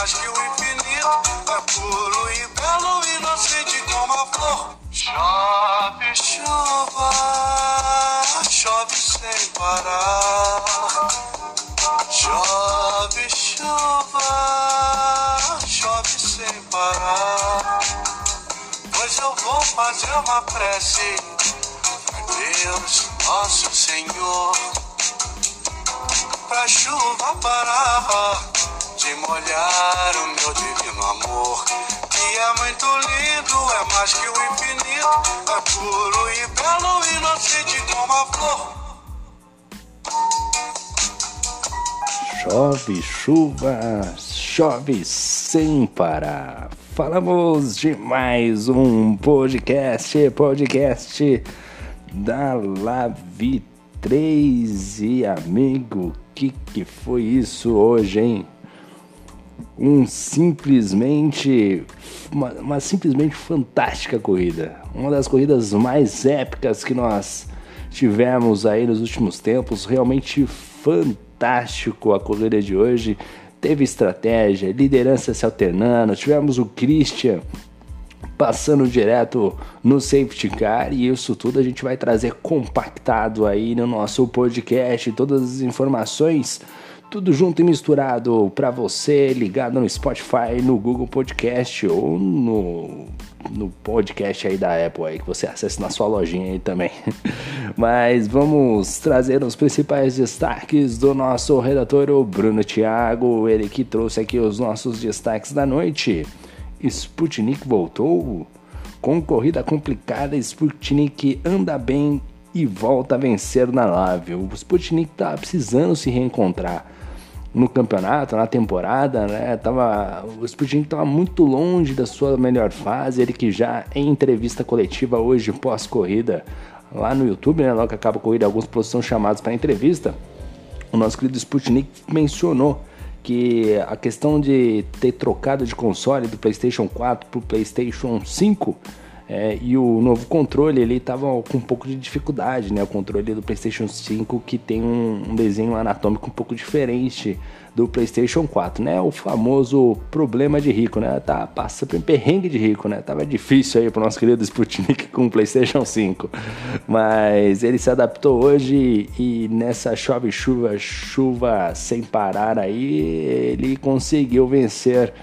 mais que o infinito. É puro e belo, inocente como a flor. Chove chuva, chove sem parar. Chove chuva, chove sem parar. Hoje eu vou fazer uma prece pra Deus, nosso Senhor, pra chuva parar de molhar o meu divino amor. Que é muito lindo, é mais que o infinito, é puro e belo, inocente como a flor. Chove, chuva, chove sem parar. Falamos de mais um podcast, podcast da Lavi 3 e amigo, que que foi isso hoje, hein? Um simplesmente uma, uma simplesmente fantástica corrida, uma das corridas mais épicas que nós tivemos aí nos últimos tempos, realmente fantástico a corrida de hoje. Teve estratégia, liderança se alternando, tivemos o Christian passando direto no safety car. E isso tudo a gente vai trazer compactado aí no nosso podcast, todas as informações, tudo junto e misturado para você ligado no Spotify, no Google Podcast ou no, no podcast aí da Apple aí que você acessa na sua lojinha aí também. Mas vamos trazer os principais destaques do nosso redator o Bruno Thiago, ele que trouxe aqui os nossos destaques da noite. Sputnik voltou? Com corrida complicada, Sputnik anda bem e volta a vencer na Lave. O Sputnik tá precisando se reencontrar no campeonato, na temporada, né? Tava, o Sputnik estava muito longe da sua melhor fase. Ele que já em entrevista coletiva hoje pós-corrida lá no YouTube, né? Logo que acaba a corrida, alguns pilotos são chamados para entrevista. O nosso querido Sputnik mencionou que a questão de ter trocado de console do PlayStation 4 para o PlayStation 5 é, e o novo controle ele estava com um pouco de dificuldade, né? O controle do PlayStation 5 que tem um, um, desenho anatômico um pouco diferente do PlayStation 4, né? O famoso problema de rico, né? Tá passa por um perrengue de rico, né? Tava difícil aí para o nosso querido Sputnik com o PlayStation 5, mas ele se adaptou hoje e nessa chove chuva chuva sem parar aí ele conseguiu vencer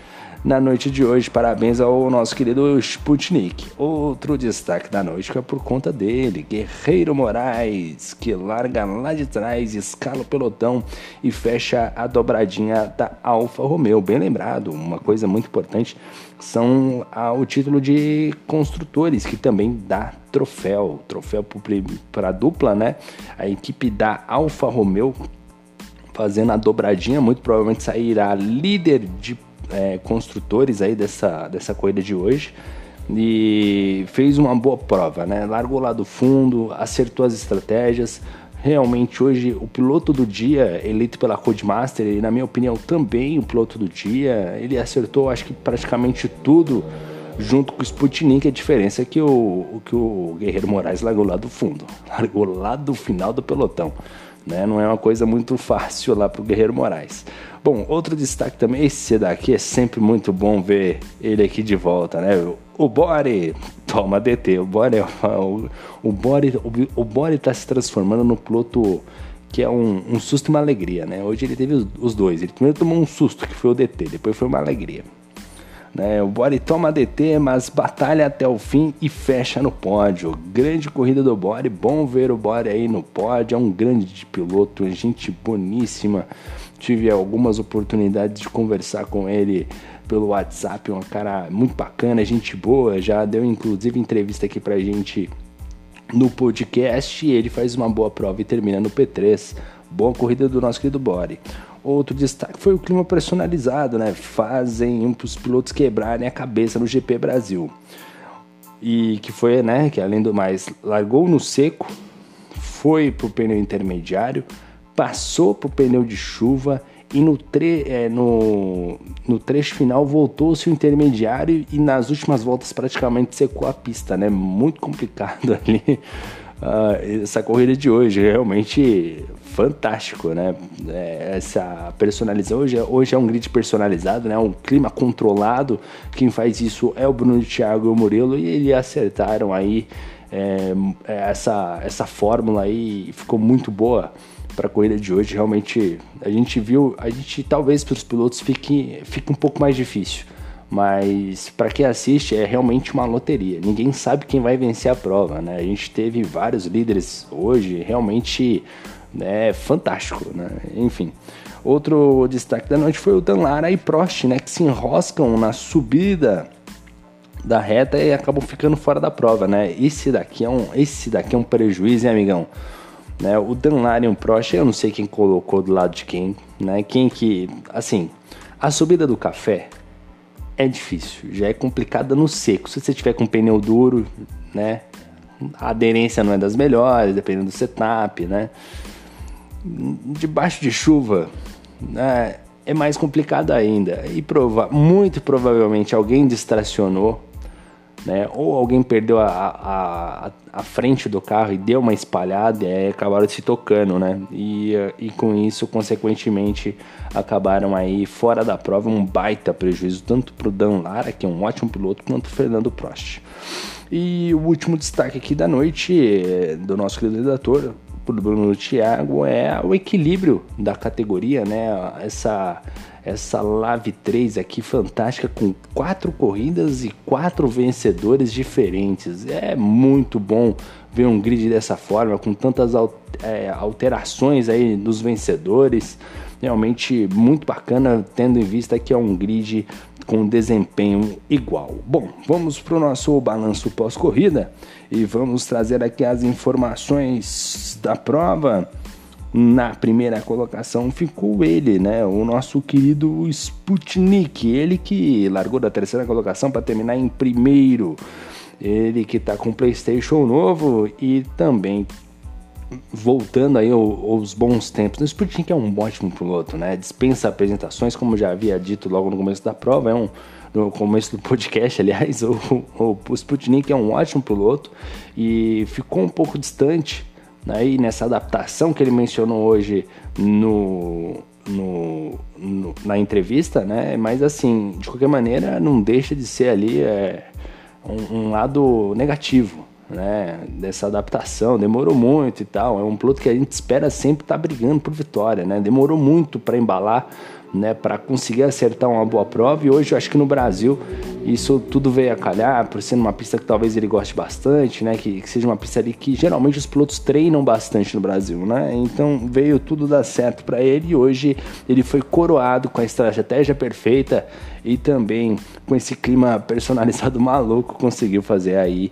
na noite de hoje. Parabéns ao nosso querido Sputnik. Outro destaque da noite que é por conta dele, Guerreiro Moraes, que larga lá de trás, escala o pelotão e fecha a dobradinha da Alfa Romeo. Bem lembrado, uma coisa muito importante são ah, o título de construtores, que também dá troféu, troféu para a dupla, né? A equipe da Alfa Romeo fazendo a dobradinha, muito provavelmente sairá líder de é, construtores aí dessa, dessa corrida de hoje e fez uma boa prova, né? Largou lá do fundo, acertou as estratégias. Realmente hoje o piloto do dia, eleito pela Codemaster, e na minha opinião também o piloto do dia, ele acertou acho que praticamente tudo junto com o Sputnik. A diferença é que o, que o Guerreiro Moraes largou lá do fundo, largou lá do final do pelotão. Né? Não é uma coisa muito fácil lá para o Guerreiro Moraes. Bom, outro destaque também, esse daqui é sempre muito bom ver ele aqui de volta, né? O Bore, toma DT, o Bore, o, o Bore, o, o Bore tá se transformando no piloto que é um, um, susto e uma alegria, né? Hoje ele teve os, os dois. Ele primeiro tomou um susto, que foi o DT, depois foi uma alegria. Né? O Bore toma DT, mas batalha até o fim e fecha no pódio. Grande corrida do Bore, bom ver o Bore aí no pódio. É um grande piloto, gente boníssima. Tive algumas oportunidades de conversar com ele pelo WhatsApp, um cara muito bacana, gente boa. Já deu inclusive entrevista aqui pra gente no podcast. Ele faz uma boa prova e termina no P3. Boa corrida do nosso querido Bore. Outro destaque foi o clima personalizado, né? Fazem os pilotos quebrarem a cabeça no GP Brasil. E que foi, né? Que além do mais, largou no seco, foi pro pneu intermediário, passou pro pneu de chuva e no, tre é, no, no trecho final voltou-se o intermediário e nas últimas voltas praticamente secou a pista, né? Muito complicado ali uh, essa corrida de hoje. Realmente fantástico, né? É, essa personalização hoje, é, hoje é um grid personalizado, né? Um clima controlado. Quem faz isso é o Bruno Thiago e o Murilo e eles acertaram aí é, essa, essa fórmula aí ficou muito boa para a corrida de hoje. Realmente a gente viu, a gente talvez para os pilotos fique, fique um pouco mais difícil, mas para quem assiste é realmente uma loteria. Ninguém sabe quem vai vencer a prova, né? A gente teve vários líderes hoje, realmente é fantástico, né? Enfim. Outro destaque da noite foi o Dan Lara e Prost, né, que se enroscam na subida da reta e acabam ficando fora da prova, né? Esse daqui é um, esse daqui é um prejuízo, hein, amigão? Né? O Danlarian Prost, eu não sei quem colocou do lado de quem, né? Quem que, assim, a subida do café é difícil, já é complicada no seco. Se você tiver com pneu duro, né? A aderência não é das melhores, dependendo do setup, né? Debaixo de chuva, né? É mais complicado ainda. E prova muito provavelmente alguém distracionou né? Ou alguém perdeu a, a, a, frente do carro e deu uma espalhada e aí acabaram se tocando, né? E, e com isso, consequentemente, acabaram aí fora da prova, um baita prejuízo, tanto para o Dan Lara, que é um ótimo piloto, quanto o Fernando Prost. E o último destaque aqui da noite é, do nosso querido redator, por Bruno Thiago, é o equilíbrio da categoria, né? Essa essa Lave 3 aqui fantástica com quatro corridas e quatro vencedores diferentes. É muito bom ver um grid dessa forma, com tantas é, alterações aí dos vencedores. Realmente muito bacana, tendo em vista que é um grid com desempenho igual. Bom, vamos para o nosso balanço pós-corrida e vamos trazer aqui as informações da prova. Na primeira colocação ficou ele, né? O nosso querido Sputnik, ele que largou da terceira colocação para terminar em primeiro. Ele que está com PlayStation novo e também voltando aí aos bons tempos. O Sputnik é um ótimo piloto, né? Dispensa apresentações, como já havia dito logo no começo da prova, é um no começo do podcast, aliás, o, o, o Sputnik é um ótimo piloto e ficou um pouco distante aí nessa adaptação que ele mencionou hoje no, no, no, na entrevista, né? Mas assim, de qualquer maneira, não deixa de ser ali é, um, um, lado negativo, né? Dessa adaptação, demorou muito e tal. É um piloto que a gente espera sempre estar tá brigando por vitória, né? Demorou muito para embalar né, para conseguir acertar uma boa prova. E hoje eu acho que no Brasil isso tudo veio a calhar, por ser uma pista que talvez ele goste bastante, né, que, que, seja uma pista ali que geralmente os pilotos treinam bastante no Brasil, né? Então veio tudo dar certo para ele e hoje ele foi coroado com a estratégia perfeita e também com esse clima personalizado maluco conseguiu fazer aí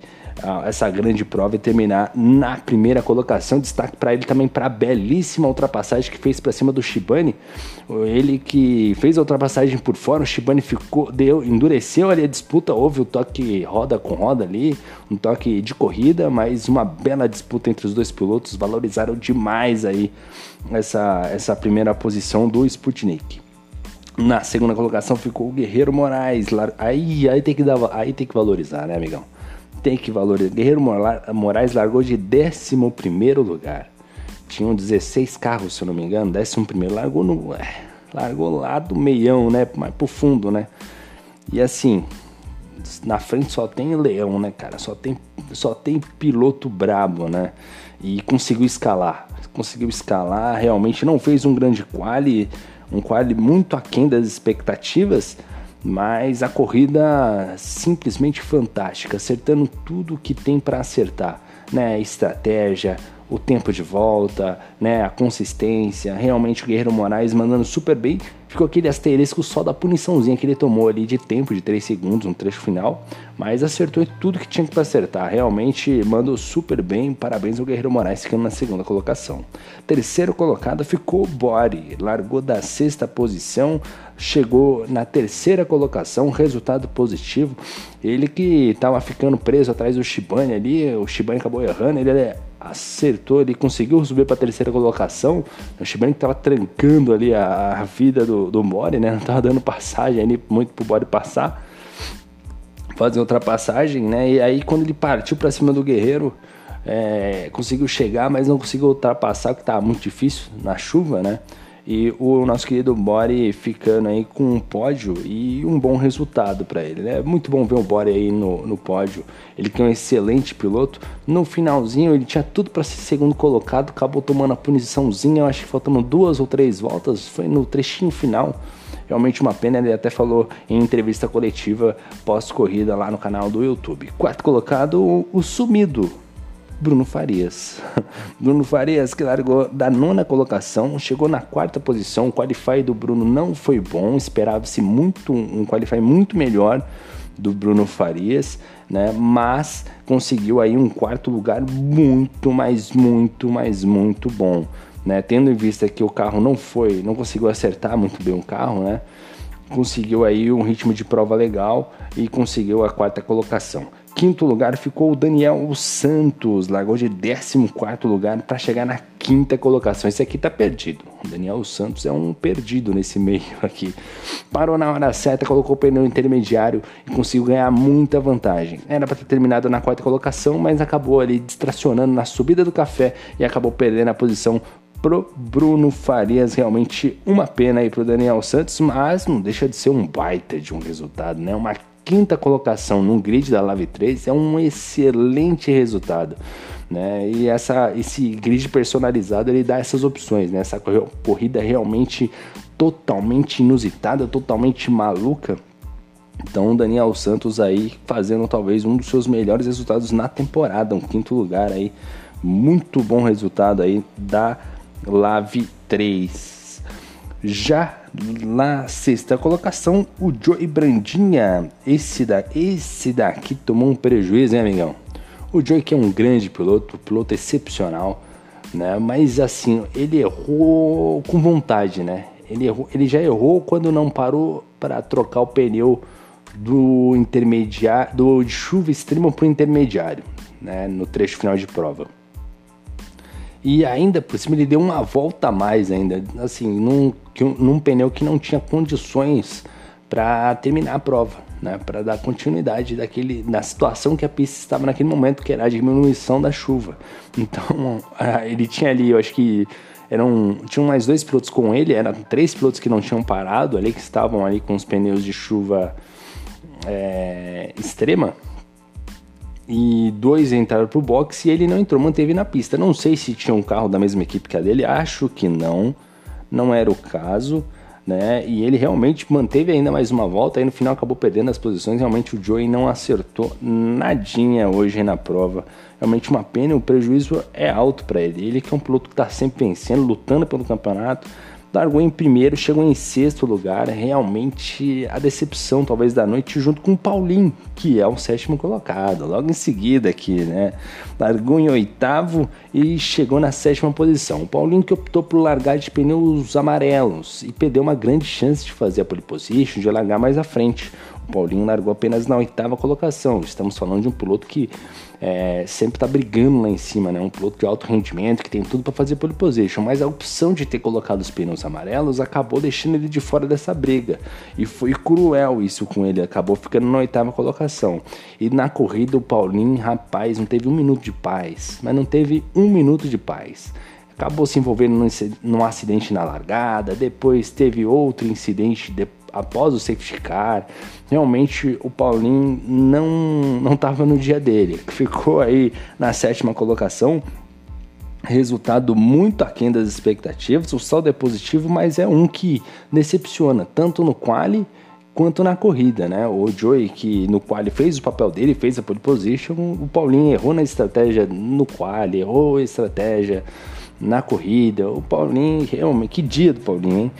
essa grande prova e terminar na primeira colocação. Destaque para ele também para a belíssima ultrapassagem que fez para cima do Shibane. Ele que fez a ultrapassagem por fora, o Shibane ficou, deu, endureceu ali a disputa, houve o toque roda com roda ali, um toque de corrida, mas uma bela disputa entre os dois pilotos, valorizaram demais aí essa, essa primeira posição do Sputnik. Na segunda colocação ficou o Guerreiro Moraes. Aí, aí, tem que dar, aí tem que valorizar, né, amigão? Tem que valorizar. Guerreiro Moraes largou de 11 lugar. Tinham 16 carros, se eu não me engano. 11 largou no. É, largou lá do meião, né? Mais pro fundo, né? E assim, na frente só tem leão, né, cara? Só tem, só tem piloto brabo, né? E conseguiu escalar. Conseguiu escalar, realmente não fez um grande quali, um quali muito aquém das expectativas mas a corrida simplesmente fantástica, acertando tudo que tem para acertar, né? Estratégia, o tempo de volta, né? A consistência, realmente o Guerreiro Moraes mandando super bem ficou aquele asterisco só da puniçãozinha que ele tomou ali de tempo de 3 segundos no trecho final, mas acertou tudo que tinha que acertar. Realmente mandou super bem. Parabéns ao Guerreiro Moraes ficando na segunda colocação. Terceiro colocado ficou o Bori, largou da sexta posição, chegou na terceira colocação, resultado positivo. Ele que estava ficando preso atrás do Shibane ali, o Shibane acabou errando, ele acertou, ele conseguiu subir para a terceira colocação. O Shibane estava trancando ali a, a, vida do, do Mori, né? Não estava dando passagem ali muito pro Mori passar, fazer ultrapassagem, né? E aí quando ele partiu para cima do Guerreiro, é, conseguiu chegar, mas não conseguiu ultrapassar, o que estava muito difícil na chuva, né? E o nosso querido Bore ficando aí com um pódio e um bom resultado para ele. É né? muito bom ver o Bore aí no, no pódio. Ele que é um excelente piloto. No finalzinho ele tinha tudo para ser segundo colocado, acabou tomando a puniçãozinha. Eu acho que faltando duas ou três voltas. Foi no trechinho final. Realmente uma pena, ele até falou em entrevista coletiva pós-corrida lá no canal do YouTube. Quarto colocado, o, o sumido Bruno Farias. Bruno Farias que largou da nona colocação, chegou na quarta posição. O qualify do Bruno não foi bom, esperava-se muito um qualify muito melhor do Bruno Farias, né? Mas conseguiu aí um quarto lugar muito, mas muito, mas muito bom, né? Tendo em vista que o carro não foi, não conseguiu acertar muito bem o carro, né? Conseguiu aí um ritmo de prova legal e conseguiu a quarta colocação. Quinto lugar ficou o Daniel Santos, largou de 14 lugar para chegar na quinta colocação. Esse aqui tá perdido. O Daniel Santos é um perdido nesse meio aqui. Parou na hora certa, colocou o pneu intermediário e conseguiu ganhar muita vantagem. Era para ter terminado na quarta colocação, mas acabou ali distracionando na subida do café e acabou perdendo a posição pro Bruno Farias. Realmente uma pena aí pro Daniel Santos, mas não deixa de ser um baita de um resultado, né? Uma quinta colocação no grid da Live 3 é um excelente resultado. Né? E essa, esse grid personalizado ele dá essas opções, né? Essa corrida realmente totalmente inusitada, totalmente maluca. Então, Daniel Santos aí fazendo talvez um dos seus melhores resultados na temporada, um quinto lugar aí, muito bom resultado aí da Lave 3. Já na sexta colocação, o Joey Brandinha. Esse, da, esse daqui tomou um prejuízo, hein, amigão? O Joey que é um grande piloto, piloto excepcional, né? Mas assim, ele errou com vontade, né? Ele, errou, ele já errou quando não parou para trocar o pneu do intermediário, do de chuva extrema para o intermediário, né? No trecho final de prova. E ainda por cima ele deu uma volta a mais ainda, assim, num, num pneu que não tinha condições para terminar a prova, né? Para dar continuidade daquele, na situação que a pista estava naquele momento, que era a diminuição da chuva. Então ele tinha ali, eu acho que eram tinham mais dois pilotos com ele, eram três pilotos que não tinham parado ali, que estavam ali com os pneus de chuva é, extrema e dois entraram pro box e ele não entrou, manteve na pista. Não sei se tinha um carro da mesma equipe que a dele, acho que não, não era o caso, né? E ele realmente manteve ainda mais uma volta, aí no final acabou perdendo as posições. Realmente o Joey não acertou nadinha hoje na prova. Realmente uma pena, o prejuízo é alto para ele. Ele que é um piloto que está sempre vencendo, lutando pelo campeonato largou em primeiro, chegou em sexto lugar. Realmente a decepção, talvez, da noite, junto com o Paulinho, que é o sétimo colocado. Logo em seguida aqui, né? Largou em oitavo e chegou na sétima posição. O Paulinho que optou por largar de pneus amarelos e perdeu uma grande chance de fazer a pole position, de largar mais à frente. O Paulinho largou apenas na oitava colocação. Estamos falando de um piloto que é, sempre está brigando lá em cima, né? Um piloto de alto rendimento que tem tudo para fazer pole position, mas a opção de ter colocado os pneus amarelos acabou deixando ele de fora dessa briga e foi cruel isso com ele. Acabou ficando na oitava colocação. E na corrida o Paulinho, rapaz, não teve um minuto de paz, mas não teve um minuto de paz acabou se envolvendo num, acidente na largada, depois teve outro incidente de, após o safety car. Realmente o Paulinho não não estava no dia dele, ficou aí na sétima colocação. Resultado muito aquém das expectativas. O saldo é positivo, mas é um que decepciona, tanto no quali quanto na corrida, né? O Joey, que no quali fez o papel dele, fez a pole position, o Paulinho errou na estratégia no quali, errou a estratégia na corrida. O Paulinho, realmente, que dia do Paulinho, hein?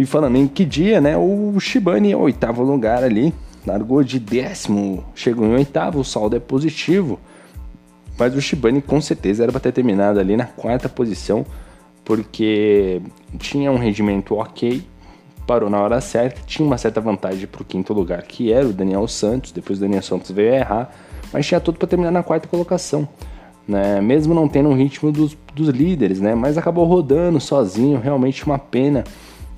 E falando em que dia, né? O Shibane é o oitavo lugar ali, largou de décimo, chegou em oitavo, o saldo é positivo. Mas o Shibane com certeza era para ter terminado ali na quarta posição, porque tinha um rendimento ok, parou na hora certa, tinha uma certa vantagem para o quinto lugar, que era o Daniel Santos. Depois o Daniel Santos veio errar, mas tinha tudo para terminar na quarta colocação. Né? Mesmo não tendo um ritmo dos, dos líderes, né? mas acabou rodando sozinho, realmente uma pena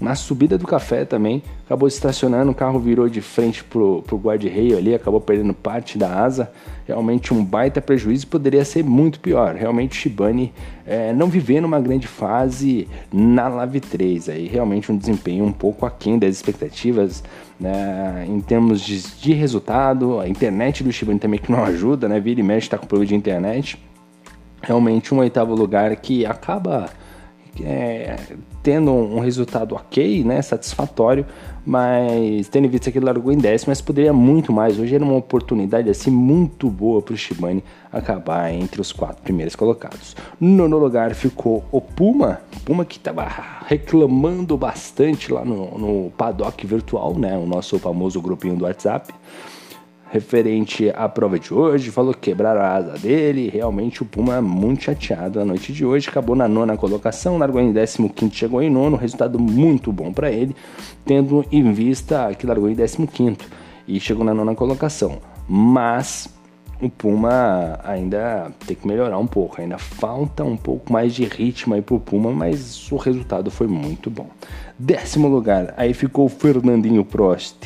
Na subida do café também, acabou estacionando, o carro virou de frente pro, pro guarda-reio ali, acabou perdendo parte da asa. Realmente um baita prejuízo, poderia ser muito pior. Realmente o Shibane é, não vivendo uma grande fase na Lave 3. Aí realmente um desempenho um pouco aquém das expectativas né, em termos de, de, resultado. A internet do Shibane também que não ajuda, né? Vira e mexe, tá com problema de internet. Realmente um oitavo lugar que acaba é, tendo um resultado ok, né, satisfatório, mas tendo visto que ele largou em décimo, mas poderia muito mais. Hoje era uma oportunidade assim muito boa para o Shibane acabar entre os quatro primeiros colocados. No nono lugar ficou o Puma, Puma que estava reclamando bastante lá no, no paddock virtual, né, o nosso famoso grupinho do WhatsApp referente à prova de hoje, falou que quebraram a asa dele. Realmente o Puma é muito chateado a noite de hoje. Acabou na nona colocação, largou em 15, chegou em nono. Resultado muito bom para ele, tendo em vista que largou em 15 e chegou na nona colocação. Mas o Puma ainda tem que melhorar um pouco, ainda falta um pouco mais de ritmo aí pro Puma, mas o resultado foi muito bom. Décimo lugar, aí ficou o Fernandinho Prost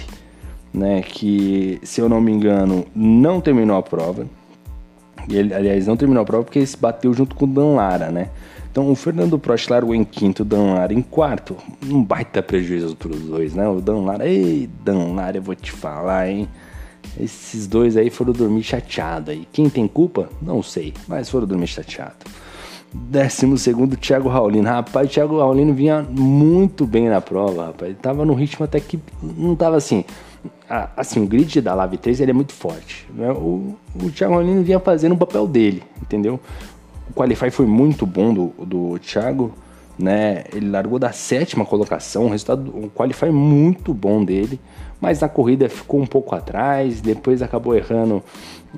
né, que, se eu não me engano, não terminou a prova. Ele, aliás, não terminou a prova porque ele se bateu junto com o Dan Lara, né? Então o Fernando Prost largou em quinto, o Dan Lara em quarto. Um baita prejuízo para os dois, né? O Dan Lara, ei, Dan Lara, eu vou te falar, hein? Esses dois aí foram dormir chateado aí. Quem tem culpa? Não sei, mas foram dormir chateado. Décimo segundo, Thiago Raulino. Rapaz, Thiago Raulino vinha muito bem na prova, rapaz. Ele tava no ritmo até que não tava assim assim, o grid da Lave 3 ele é muito forte. Né? O, o Thiago Rolino vinha fazendo o papel dele, entendeu? O Qualify foi muito bom do, do Thiago, né? Ele largou da sétima colocação, o resultado, o Qualify muito bom dele, mas na corrida ficou um pouco atrás, depois acabou errando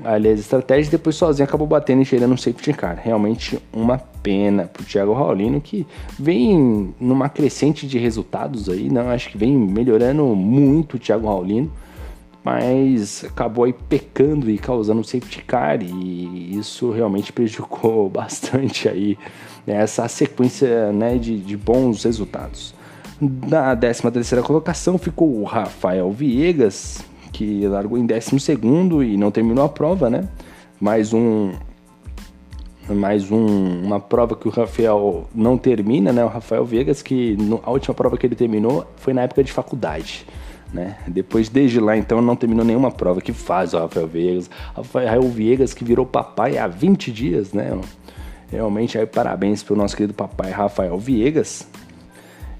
ali as estratégias, depois sozinho acabou batendo e cheirando um safety car. Realmente uma pena pro Thiago Raulino que vem numa crescente de resultados aí, não acho que vem melhorando muito o Thiago Raulino, mas acabou aí pecando e causando um safety car e isso realmente prejudicou bastante aí né, essa sequência né, de, de bons resultados. Na 13 terceira colocação ficou o Rafael Viegas, que largou em 12 e não terminou a prova, né? Mais um mais um, uma prova que o Rafael não termina, né? O Rafael Viegas, que no, a última prova que ele terminou foi na época de faculdade. Né? Depois, desde lá, então, não terminou nenhuma prova. Que faz o Rafael Viegas? Rafael Viegas que virou papai há 20 dias, né? Realmente, aí, parabéns para o nosso querido papai Rafael Viegas,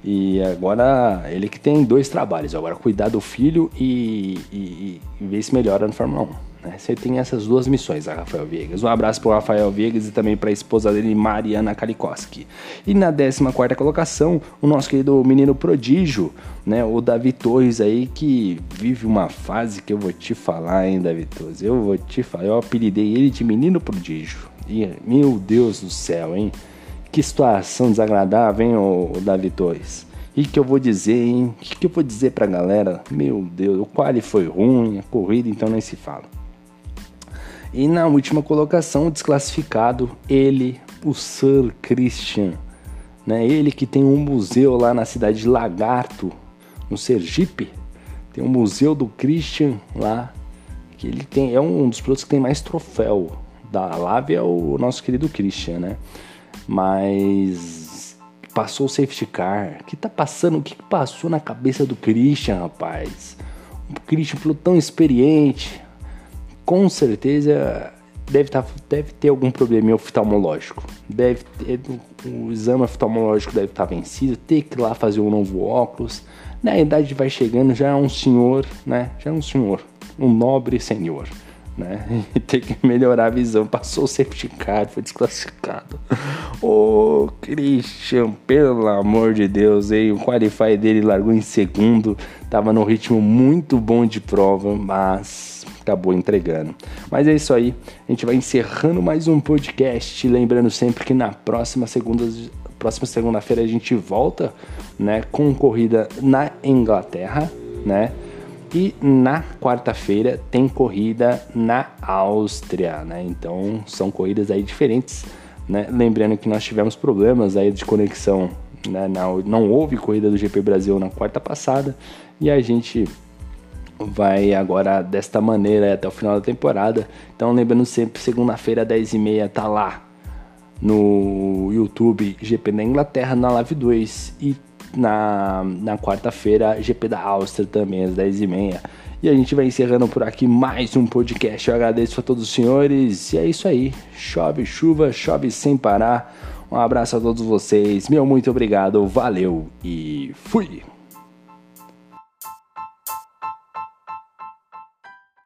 e agora ele que tem dois trabalhos, agora cuidar do filho e, e, e ver se melhora no Fórmula 1. Né? Você tem essas duas missões, Rafael Viegas. Um abraço para o Rafael Viegas e também para a esposa dele, Mariana Kalikoski. E na 14 colocação, o nosso querido menino prodígio, né? o Davi Torres aí, que vive uma fase que eu vou te falar, hein, Davi Torres? Eu vou te falar, eu apelidei ele de menino prodígio. E, meu Deus do céu, hein? Que situação desagradável, hein, o, Davi Torres? E que eu vou dizer, hein? O que, que eu vou dizer pra galera? Meu Deus, o quali foi ruim, a corrida então nem se fala. E na última colocação, desclassificado, ele, o Sir Christian, né? Ele que tem um museu lá na cidade de Lagarto, no Sergipe. Tem um museu do Christian lá, que ele tem, é um dos pilotos que tem mais troféu da Lave, é o nosso querido Christian, né? Mas passou o safety car. O que tá passando? O que passou na cabeça do Christian, rapaz? O Christian falou tão experiente. Com certeza deve, tá, deve ter algum problema oftalmológico. Deve ter, o exame oftalmológico deve estar tá vencido, ter que ir lá fazer um novo óculos. Na idade vai chegando, já é um senhor, né? Já é um senhor, um nobre senhor né? E tem que melhorar a visão. Passou o safety car, foi desclassificado. Ô, Christian, pelo amor de Deus, hein? O qualify dele largou em segundo. Tava no ritmo muito bom de prova, mas acabou entregando. Mas é isso aí. A gente vai encerrando mais um podcast. Lembrando sempre que na próxima segunda próxima segunda-feira a gente volta, né, com corrida na Inglaterra, né? E na quarta-feira tem corrida na Áustria, né? Então são corridas aí diferentes, né? Lembrando que nós tivemos problemas aí de conexão né? Não, não houve corrida do GP Brasil na quarta passada e a gente vai agora desta maneira até o final da temporada. Então lembrando sempre, segunda-feira, 10h30, tá lá no YouTube GP da Inglaterra na Live 2 e na, na quarta-feira GP da Áustria também às 10h30. E a gente vai encerrando por aqui mais um podcast. Eu agradeço a todos os senhores. E é isso aí. Chove chuva, chove sem parar. Um abraço a todos vocês. Meu muito obrigado. Valeu e fui.